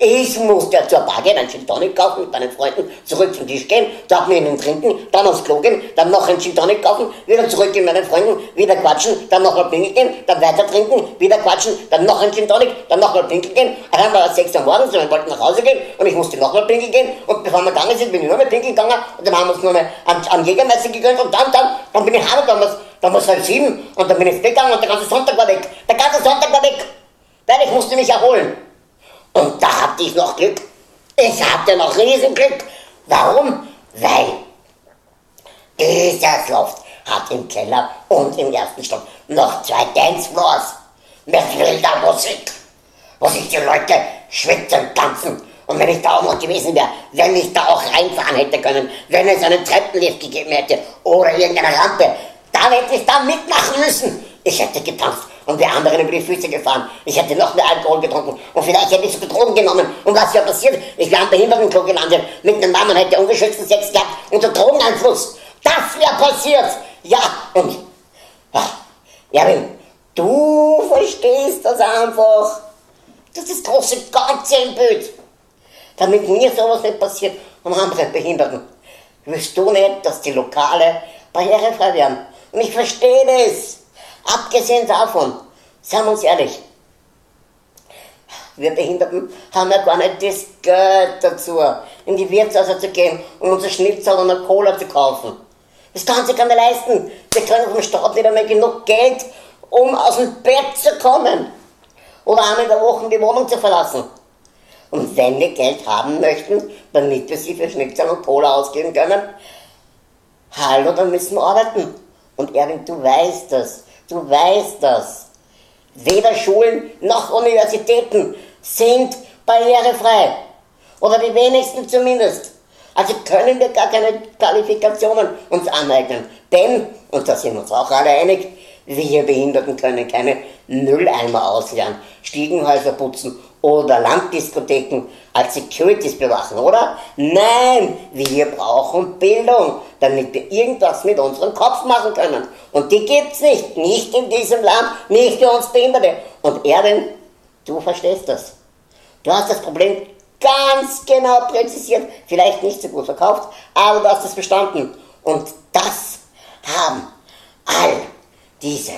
Ich musste zur Bar gehen, einen Gin Tonic kaufen mit meinen Freunden, zurück zum Tisch gehen, dort mit ihnen trinken, dann aufs Klo gehen, dann noch einen Gin Tonic kaufen, wieder zurück mit meinen Freunden, wieder quatschen, dann nochmal pinkeln gehen, dann weiter trinken, wieder quatschen, dann noch einen Gin Tonic, dann nochmal pinkeln gehen. Dann war es 6 Uhr morgens und wir wollten nach Hause gehen und ich musste nochmal pinkeln gehen und bevor wir gegangen sind, bin ich nur mehr pinkeln gegangen und dann haben wir uns nur an, an Jägermeister gegönnt und dann, dann, dann bin ich heimgegangen, dann war es halb sieben und dann bin ich ins Bett gegangen und der ganze Sonntag war weg. Der ganze Sonntag war weg, weil ich musste mich erholen. Und da hatte ich noch Glück. Ich hatte noch Riesenglück. Warum? Weil dieses Loft hat im Keller und im ersten Stock noch zwei Dancefloors mit wilder Musik, wo sich die Leute schwitzen, tanzen. Und wenn ich da auch noch gewesen wäre, wenn ich da auch reinfahren hätte können, wenn es einen Treppenlift gegeben hätte oder irgendeine Rampe, dann hätte ich da mitmachen müssen. Ich hätte getanzt und wir anderen über die Füße gefahren. Ich hätte noch mehr Alkohol getrunken und vielleicht hätte ich sogar Drogen genommen. Und was wäre passiert? Ich wäre am Behindertenklo gelandet mit einem Mann und hätte ungeschützten Sex gehabt unter Drogeneinfluss. Das wäre passiert. Ja, und ja, Erwin, du verstehst das einfach. Das ist das große Ganze im Bild. Damit mir sowas nicht passiert und anderen Behinderten. Willst du nicht, dass die Lokale barrierefrei werden? Und ich verstehe das. Abgesehen davon, seien wir uns ehrlich, wir Behinderten haben ja gar nicht das Geld dazu, in die Wirtshäuser zu gehen und unser Schnitzel und eine Cola zu kaufen. Das kann sich keiner leisten. Wir kriegen vom Staat nicht einmal genug Geld, um aus dem Bett zu kommen. Oder einmal in der Woche die Wohnung zu verlassen. Und wenn wir Geld haben möchten, damit wir sie für Schnitzel und Cola ausgeben können, hallo, dann müssen wir arbeiten. Und Erwin, du weißt das. Du weißt das. Weder Schulen noch Universitäten sind barrierefrei. Oder die wenigsten zumindest. Also können wir gar keine Qualifikationen uns aneignen. Denn, und da sind wir uns auch alle einig, wir Behinderten können keine Mülleimer ausleeren, Stiegenhäuser putzen oder Landdiskotheken als Securities bewachen, oder? Nein, wir brauchen Bildung, damit wir irgendwas mit unserem Kopf machen können. Und die gibt's nicht, nicht in diesem Land, nicht für uns Behinderte. Und Erwin, du verstehst das. Du hast das Problem ganz genau präzisiert, vielleicht nicht so gut verkauft, aber du hast es verstanden. Und das haben all diese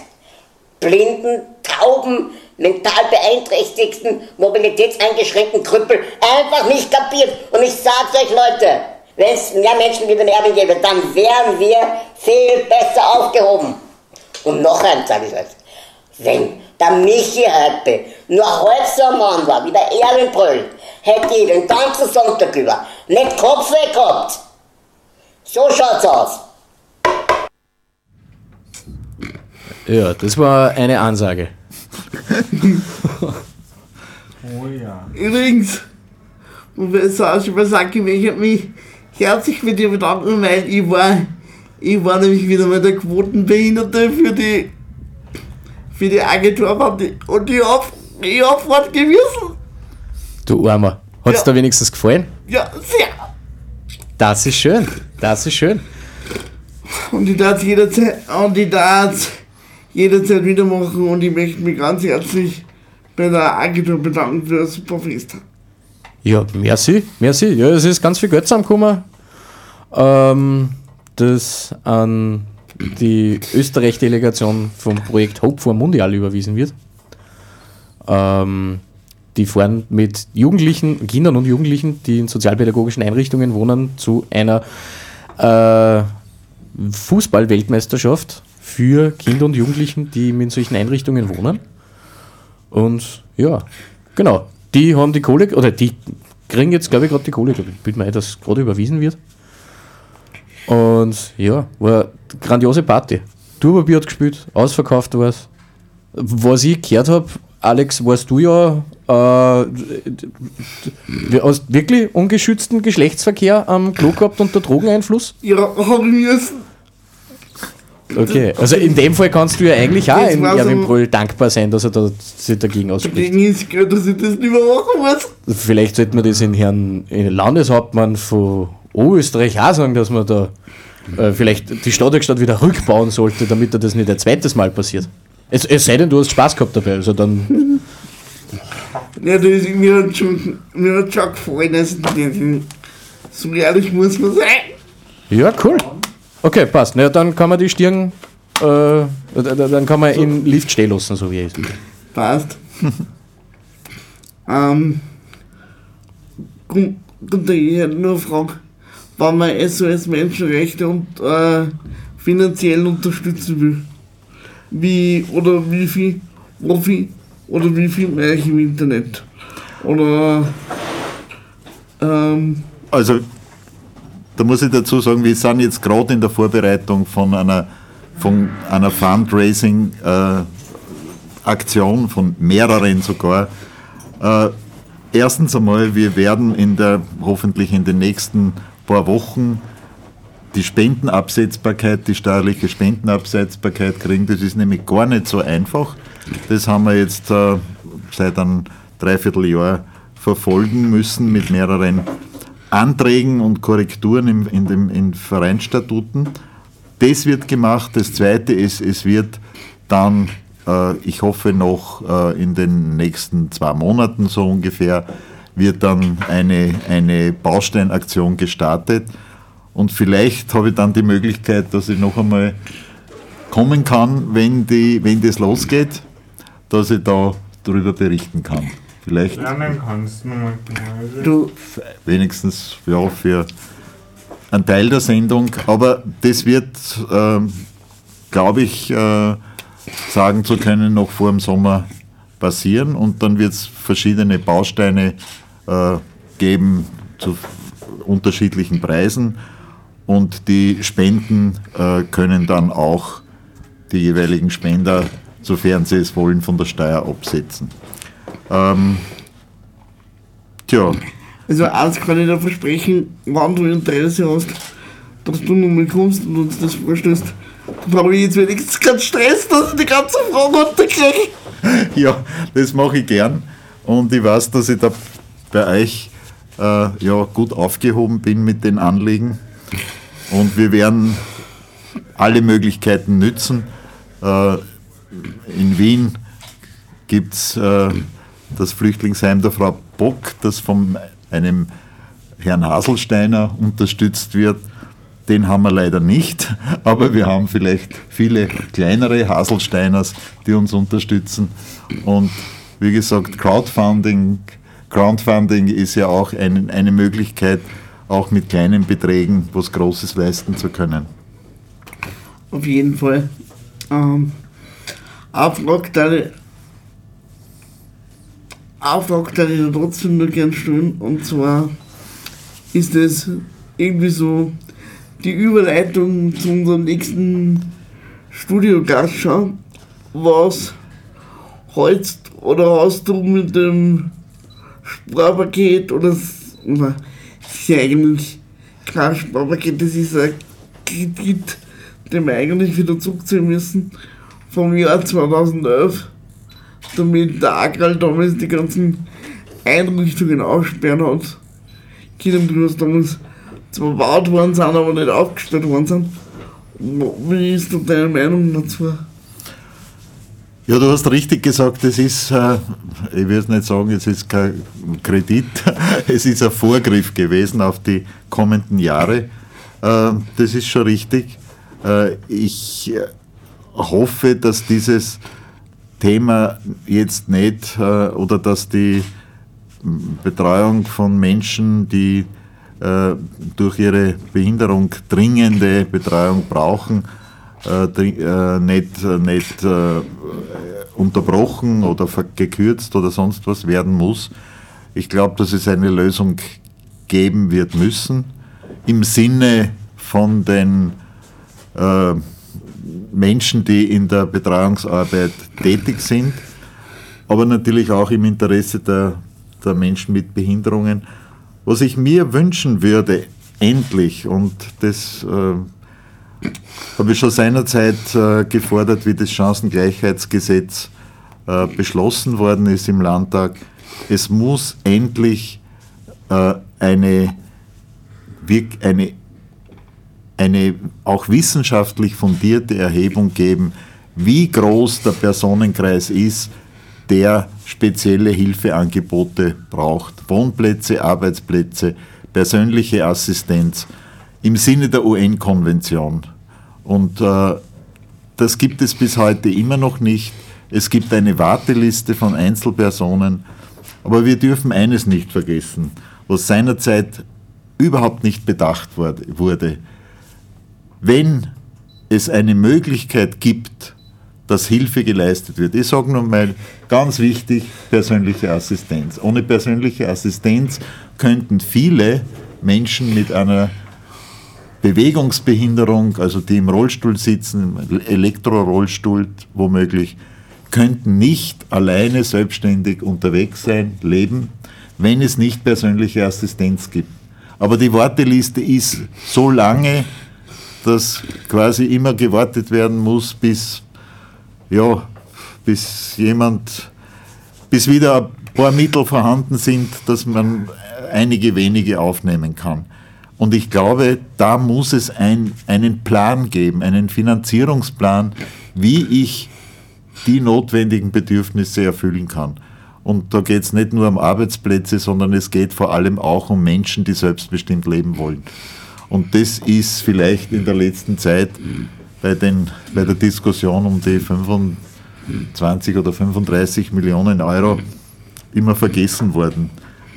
blinden, tauben, mental beeinträchtigten, mobilitätseingeschränkten Krüppel einfach nicht kapiert. Und ich sag's euch, Leute, wenn es mehr Menschen wie den Erwin gäbe, dann wären wir viel besser aufgehoben. Und noch eins sage ich euch. Wenn der Michi heute nur halb so ein Mann war wie der Erwin Bröll, hätte ich den ganzen Sonntag über nicht Kopfweh gehabt. So schaut's aus. Ja, das war eine Ansage. Oh ja. Übrigens, Professor Aschibasaki, ich habe mich herzlich bei dir bedanken, weil ich war, ich war nämlich wieder mal der Quotenbehinderte für die, für die Agentur und ich, und ich hab, ich hab fortgewiesen. Du Armer. Hat's Ja. da wenigstens gefallen? Ja, sehr. Das ist schön. Das ist schön. Und ich darf jederzeit, und ich darf jederzeit wieder machen und ich möchte mich ganz herzlich bei der Agentur bedanken für das super Fest. Ja, merci, merci. Ja, es ist ganz viel Geld zusammengekommen, ähm, das an die Österreich-Delegation vom Projekt Hope for Mundial überwiesen wird. Ähm, die fahren mit Jugendlichen, Kindern und Jugendlichen, die in sozialpädagogischen Einrichtungen wohnen, zu einer äh, Fußball-Weltmeisterschaft für Kinder und Jugendlichen, die in solchen Einrichtungen wohnen. Und ja, genau. Die haben die Kohle, oder die kriegen jetzt, glaube ich, gerade die Kohle. Ich bin mir ein, dass gerade überwiesen wird. Und ja, war eine grandiose Party. Turbobier hat gespielt, ausverkauft war es. Was ich gehört habe, Alex, warst du ja Äh, hast wirklich ungeschützten Geschlechtsverkehr am Klo gehabt unter Drogeneinfluss? Ja, hab ich müssen. Okay, also in dem Fall kannst du ja eigentlich auch in Erwin Brüll dankbar sein, dass er da, sich dagegen ausspricht. Dagegen ist gut, dass ich das nicht mehr machen muss. Vielleicht sollte man das in Herrn in Landeshauptmann von Oberösterreich auch sagen, dass man da äh, vielleicht die Stadtwerkstatt wieder rückbauen sollte, damit er das nicht ein zweites Mal passiert. Es, es sei denn, du hast Spaß gehabt dabei, also dann. Ja, das ist mir hat schon, mir hat schon gefallen, also das- so ehrlich muss man sein. Ja, cool. Okay, passt. Na, ja, dann kann man die Stirn, äh, da- da- dann kann man in Lift stehen lassen, so wie er ist. Passt. ähm, kommt ich hätte nur eine Frage, wann man SOS Menschenrechte und äh, finanziell unterstützen will. Wie oder wie viel, wo viel oder wie viel mache ich im Internet? Oder ähm, Also, da muss ich dazu sagen, wir sind jetzt gerade in der Vorbereitung von einer, von einer Fundraising-Aktion, von mehreren sogar. Äh, erstens einmal, wir werden in der, hoffentlich in den nächsten paar Wochen die Spendenabsetzbarkeit, die steuerliche Spendenabsetzbarkeit kriegen. Das ist nämlich gar nicht so einfach. Das haben wir jetzt äh, seit einem Dreivierteljahr verfolgen müssen mit mehreren Anträgen und Korrekturen im, in den in Vereinsstatuten. Das wird gemacht. Das Zweite ist, es wird dann, äh, ich hoffe noch äh, in den nächsten zwei Monaten so ungefähr, wird dann eine, eine Bausteinaktion gestartet. Und vielleicht habe ich dann die Möglichkeit, dass ich noch einmal kommen kann, wenn, die, wenn das losgeht, dass ich da darüber berichten kann. Vielleicht Lernen kannst du genau. du, wenigstens ja, für einen Teil der Sendung. Aber das wird, ähm, glaube ich, äh, sagen zu können, noch vor dem Sommer passieren. Und dann wird es verschiedene Bausteine äh, geben zu unterschiedlichen Preisen. Und die Spenden äh, können dann auch die jeweiligen Spender, sofern sie es wollen, von der Steuer absetzen. Ähm, tja, also eins kann ich dir versprechen, wenn du Interesse hast, dass du nochmal kommst und uns das vorstellst, dann habe ich jetzt wenigstens keinen Stress, dass ich die ganze Frage runterkriege. Ja, das mache ich gern. Und ich weiß, dass ich da bei euch äh, ja, gut aufgehoben bin mit den Anliegen. Und wir werden alle Möglichkeiten nützen. Äh, in Wien gibt es äh, das Flüchtlingsheim der Frau Bock, das von einem Herrn Haselsteiner unterstützt wird. Den haben wir leider nicht, aber wir haben vielleicht viele kleinere Haselsteiners, die uns unterstützen. Und wie gesagt, Crowdfunding, Crowdfunding ist ja auch ein, eine Möglichkeit, auch mit kleinen Beträgen was Großes leisten zu können. Auf jeden Fall. Ähm, eine Frage, Frage, die ich trotzdem nur gern stellen, und zwar ist es irgendwie so die Überleitung zu unserem nächsten Studiogast schon. Was hältst oder hast du mit dem Sparpaket oder, s- oder es ist ja eigentlich kein Sparpaket, das ist ein Kredit, den wir eigentlich wieder zurückziehen müssen vom Jahr 2011, damit der Agral damals die ganzen Einrichtungen aussperren hat. Kinderbrüder damals zwar gebaut worden sind, aber nicht aufgestellt worden sind. Wie ist da deine Meinung dazu? Ja, du hast richtig gesagt, es ist, äh, ich will es nicht sagen, es ist kein Kredit, es ist ein Vorgriff gewesen auf die kommenden Jahre. Äh, das ist schon richtig. Äh, ich äh, hoffe, dass dieses Thema jetzt nicht äh, oder dass die Betreuung von Menschen, die äh, durch ihre Behinderung dringende Betreuung brauchen, äh, nicht, nicht unterbrochen oder gekürzt oder sonst was werden muss. Ich glaube, dass es eine Lösung geben wird müssen im Sinne von den äh, Menschen, die in der Betreuungsarbeit tätig sind. aber natürlich auch im Interesse der, der Menschen mit Behinderungen. Was ich mir wünschen würde, endlich, und das äh, habe ich schon seinerzeit äh, gefordert, wie das Chancengleichheitsgesetz äh, beschlossen worden ist im Landtag, es muss endlich äh, eine, eine, eine auch wissenschaftlich fundierte Erhebung geben, wie groß der Personenkreis ist, der spezielle Hilfeangebote braucht. Wohnplätze, Arbeitsplätze, persönliche Assistenz im Sinne der UN-Konvention. Und äh, das gibt es bis heute immer noch nicht. Es gibt eine Warteliste von Einzelpersonen. Aber wir dürfen eines nicht vergessen, was seinerzeit überhaupt nicht bedacht wurde-. Wenn es eine Möglichkeit gibt, dass Hilfe geleistet wird. Ich sage nur mal ganz wichtig, persönliche Assistenz. Ohne persönliche Assistenz könnten viele Menschen mit einer Bewegungsbehinderung, also die im Rollstuhl sitzen, im Elektrorollstuhl womöglich, könnten nicht alleine selbstständig unterwegs sein, leben, wenn es nicht persönliche Assistenz gibt. Aber die Warteliste ist so lange, dass quasi immer gewartet werden muss, bis, ja, bis jemand, bis wieder ein paar Mittel vorhanden sind, dass man einige wenige aufnehmen kann. Und ich glaube, da muss es ein, einen Plan geben, einen Finanzierungsplan, wie ich die notwendigen Bedürfnisse erfüllen kann. Und da geht es nicht nur um Arbeitsplätze, sondern es geht vor allem auch um Menschen, die selbstbestimmt leben wollen. Und das ist vielleicht in der letzten Zeit bei, den, bei der Diskussion um die 25 oder 35 Millionen Euro immer vergessen worden.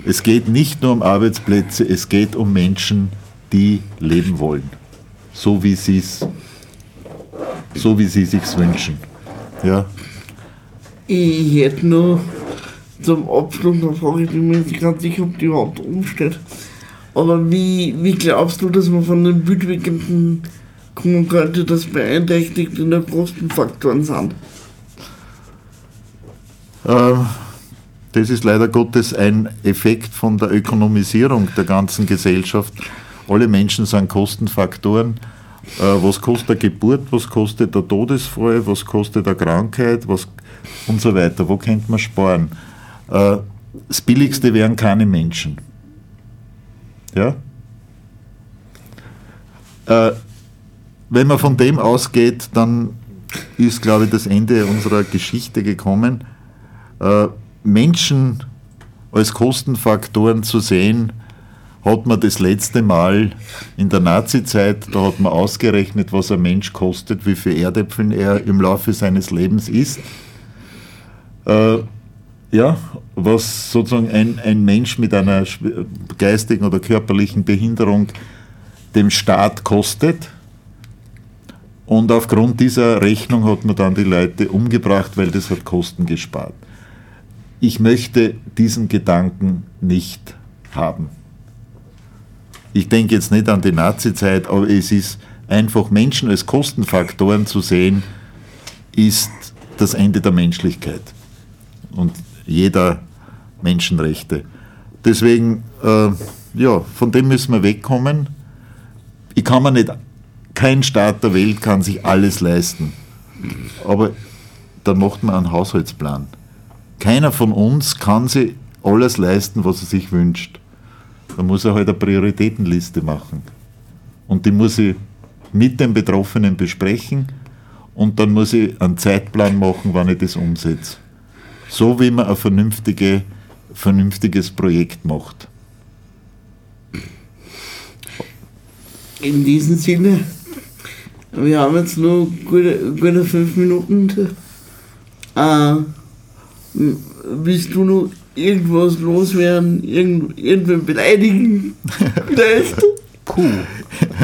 Es geht nicht nur um Arbeitsplätze, es geht um Menschen, die leben wollen. So wie sie es so wie sie sich's wünschen. Ja. Ich hätte nur zum Abschluss eine Frage, ich bin mir nicht ganz sicher, ob die überhaupt umsteht. Aber wie, wie glaubst du, dass man von den Wildwegenden kommen könnte, dass beeinträchtigt in der Kostenfaktoren sind? Ähm, Das ist leider Gottes ein Effekt von der Ökonomisierung der ganzen Gesellschaft. Alle Menschen sind Kostenfaktoren. Äh, Was kostet eine Geburt, was kostet der Todesfall, was kostet eine Krankheit was, und so weiter. Wo könnte man sparen? Äh, Das Billigste wären keine Menschen. Ja? Äh, Wenn man von dem ausgeht, dann ist, glaube ich, das Ende unserer Geschichte gekommen. Äh, Menschen als Kostenfaktoren zu sehen, hat man das letzte Mal in der Nazizeit, da hat man ausgerechnet, was ein Mensch kostet, wie viel Erdäpfel er im Laufe seines Lebens isst. Äh, ja, was sozusagen ein, ein Mensch mit einer geistigen oder körperlichen Behinderung dem Staat kostet. Und aufgrund dieser Rechnung hat man dann die Leute umgebracht, weil das hat Kosten gespart. Ich möchte diesen Gedanken nicht haben. Ich denke jetzt nicht an die Nazizeit, aber es ist einfach Menschen als Kostenfaktoren zu sehen, ist das Ende der Menschlichkeit und jeder Menschenrechte. Deswegen, äh, ja, von dem müssen wir wegkommen. Ich kann mir nicht, kein Staat der Welt kann sich alles leisten. Aber dann macht man einen Haushaltsplan. Keiner von uns kann sich alles leisten, was er sich wünscht. Da muss er halt eine Prioritätenliste machen. Und die muss ich mit den Betroffenen besprechen und dann muss ich einen Zeitplan machen, wann ich das umsetze. So wie man ein vernünftige, vernünftiges Projekt macht. In diesem Sinne, wir haben jetzt nur gute, gute fünf Minuten. Äh, willst du noch irgendwas loswerden? Irgend, irgendwen beleidigen? Vielleicht? Puh.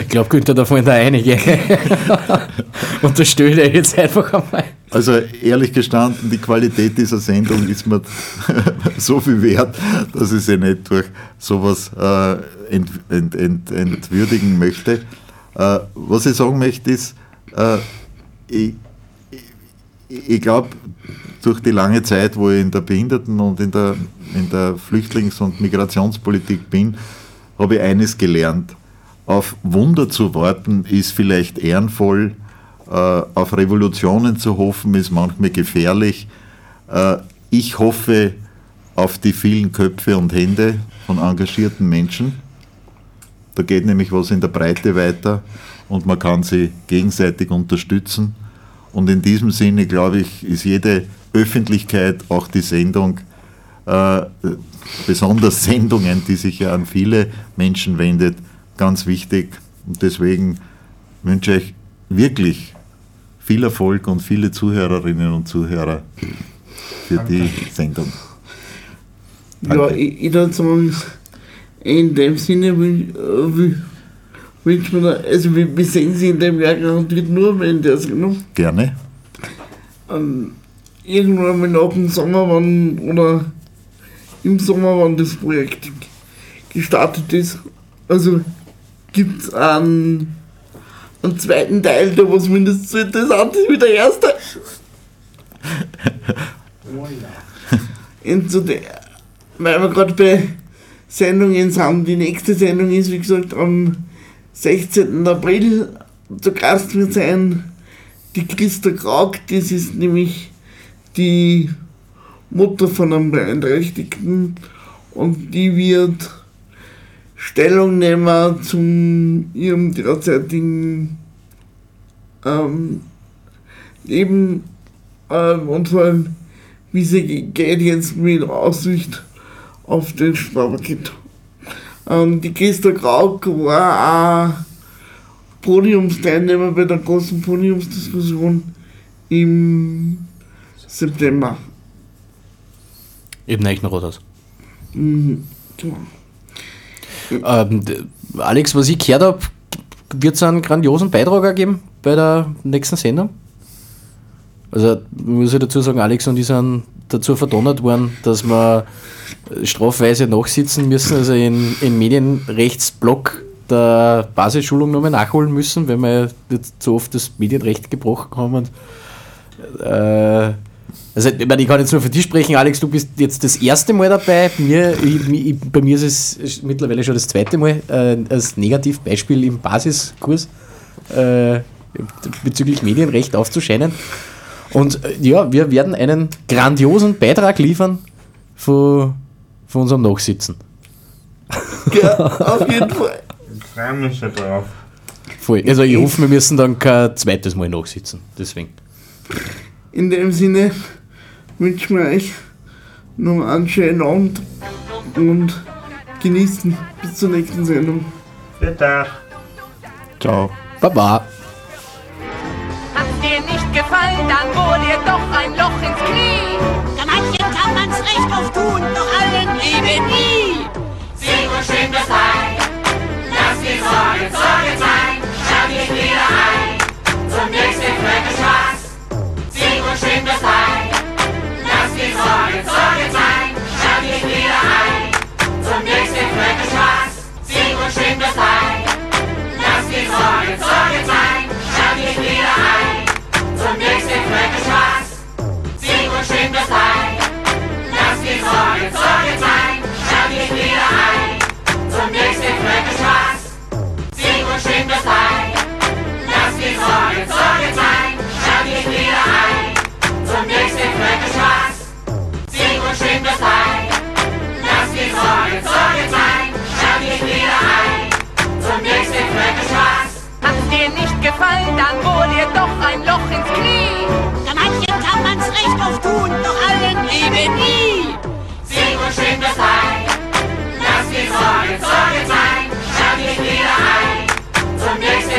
Ich glaube, Günther, da fallen da einige. Unterstelle ich jetzt einfach einmal. Also ehrlich gestanden, die Qualität dieser Sendung ist mir so viel wert, dass ich sie nicht durch sowas äh, ent, ent, ent, entwürdigen möchte. Äh, was ich sagen möchte ist, äh, ich, ich glaube, durch die lange Zeit, wo ich in der Behinderten- und in der, in der Flüchtlings- und Migrationspolitik bin, habe ich eines gelernt. Auf Wunder zu warten ist vielleicht ehrenvoll, äh, auf Revolutionen zu hoffen ist manchmal gefährlich. Äh, ich hoffe auf die vielen Köpfe und Hände von engagierten Menschen. Da geht nämlich was in der Breite weiter und man kann sie gegenseitig unterstützen. Und in diesem Sinne, glaube ich, ist jede Öffentlichkeit, auch die Sendung, äh, besonders Sendungen, die sich ja an viele Menschen wendet, ganz wichtig. Und deswegen wünsche ich wirklich viel Erfolg und viele Zuhörerinnen und Zuhörer für die Sendung. Ja, Danke. ich, ich würde sagen, in dem Sinne äh, wün- wünscht man, da- also wir, sehen sie in dem Jahr garantiert nur, wenn der Sendung Gerne. ähm, irgendwann mal nach dem Sommer, wann, oder im Sommer, wann das Projekt gestartet ist. Also gibt es einen, einen zweiten Teil, der was mindestens so interessant ist wie der erste. Zu der, weil wir gerade bei Sendungen sind, die nächste Sendung ist, wie gesagt, am 16. April. Zu Gast wird sein die Christa Krauk, das ist nämlich die Mutter von einem Beeinträchtigten und die wird Stellung nehmen zu ihrem derzeitigen ähm, Leben ähm, und vor allem, wie sie ge- geht jetzt mit Aussicht auf den Sparpaket. Ähm, die Christa Krauk war auch Podiumsteilnehmer bei der großen Podiumsdiskussion im September. Eben nicht noch Rathaus. Mhm. genau. Ähm, Alex, was ich gehört habe, wird es einen grandiosen Beitrag geben bei der nächsten Sendung? Also muss ich dazu sagen, Alex und ich sind dazu verdonnert worden, dass wir strafweise nachsitzen müssen, also in, in Medienrechtsblock der Basisschulung nochmal nachholen müssen, weil wir jetzt so oft das Medienrecht gebrochen haben. Und, äh, also, ich, meine, ich kann jetzt nur für dich sprechen, Alex, du bist jetzt das erste Mal dabei. Mir, ich, ich, bei mir ist es mittlerweile schon das zweite Mal äh, als Negativbeispiel im Basiskurs äh, bezüglich Medienrecht aufzuscheinen. Und äh, ja, wir werden einen grandiosen Beitrag liefern von, von unserem Nachsitzen. Ja, auf jeden Fall. Ich freue mich schon drauf. Voll. Also ich hoffe, wir müssen dann kein zweites Mal nachsitzen. Deswegen. In dem Sinne wünschen wir euch noch einen schönen Abend und genießen. Bis zur nächsten Sendung. Guten Tag. Ciao. Baba. Hat dir nicht gefallen, dann wohl dir doch ein Loch ins Knie. Da manchen kann man's recht oft tun, doch allen Liebe nie. in the. gefallen, dann wurde ihr doch ein Loch ins Knie. Da manchen kann man's recht oft tun, doch allen Liebe nie. Sing und schwing das Bein, lass die Sorgen Sorgen sein, schau dich wieder ein, zum nächsten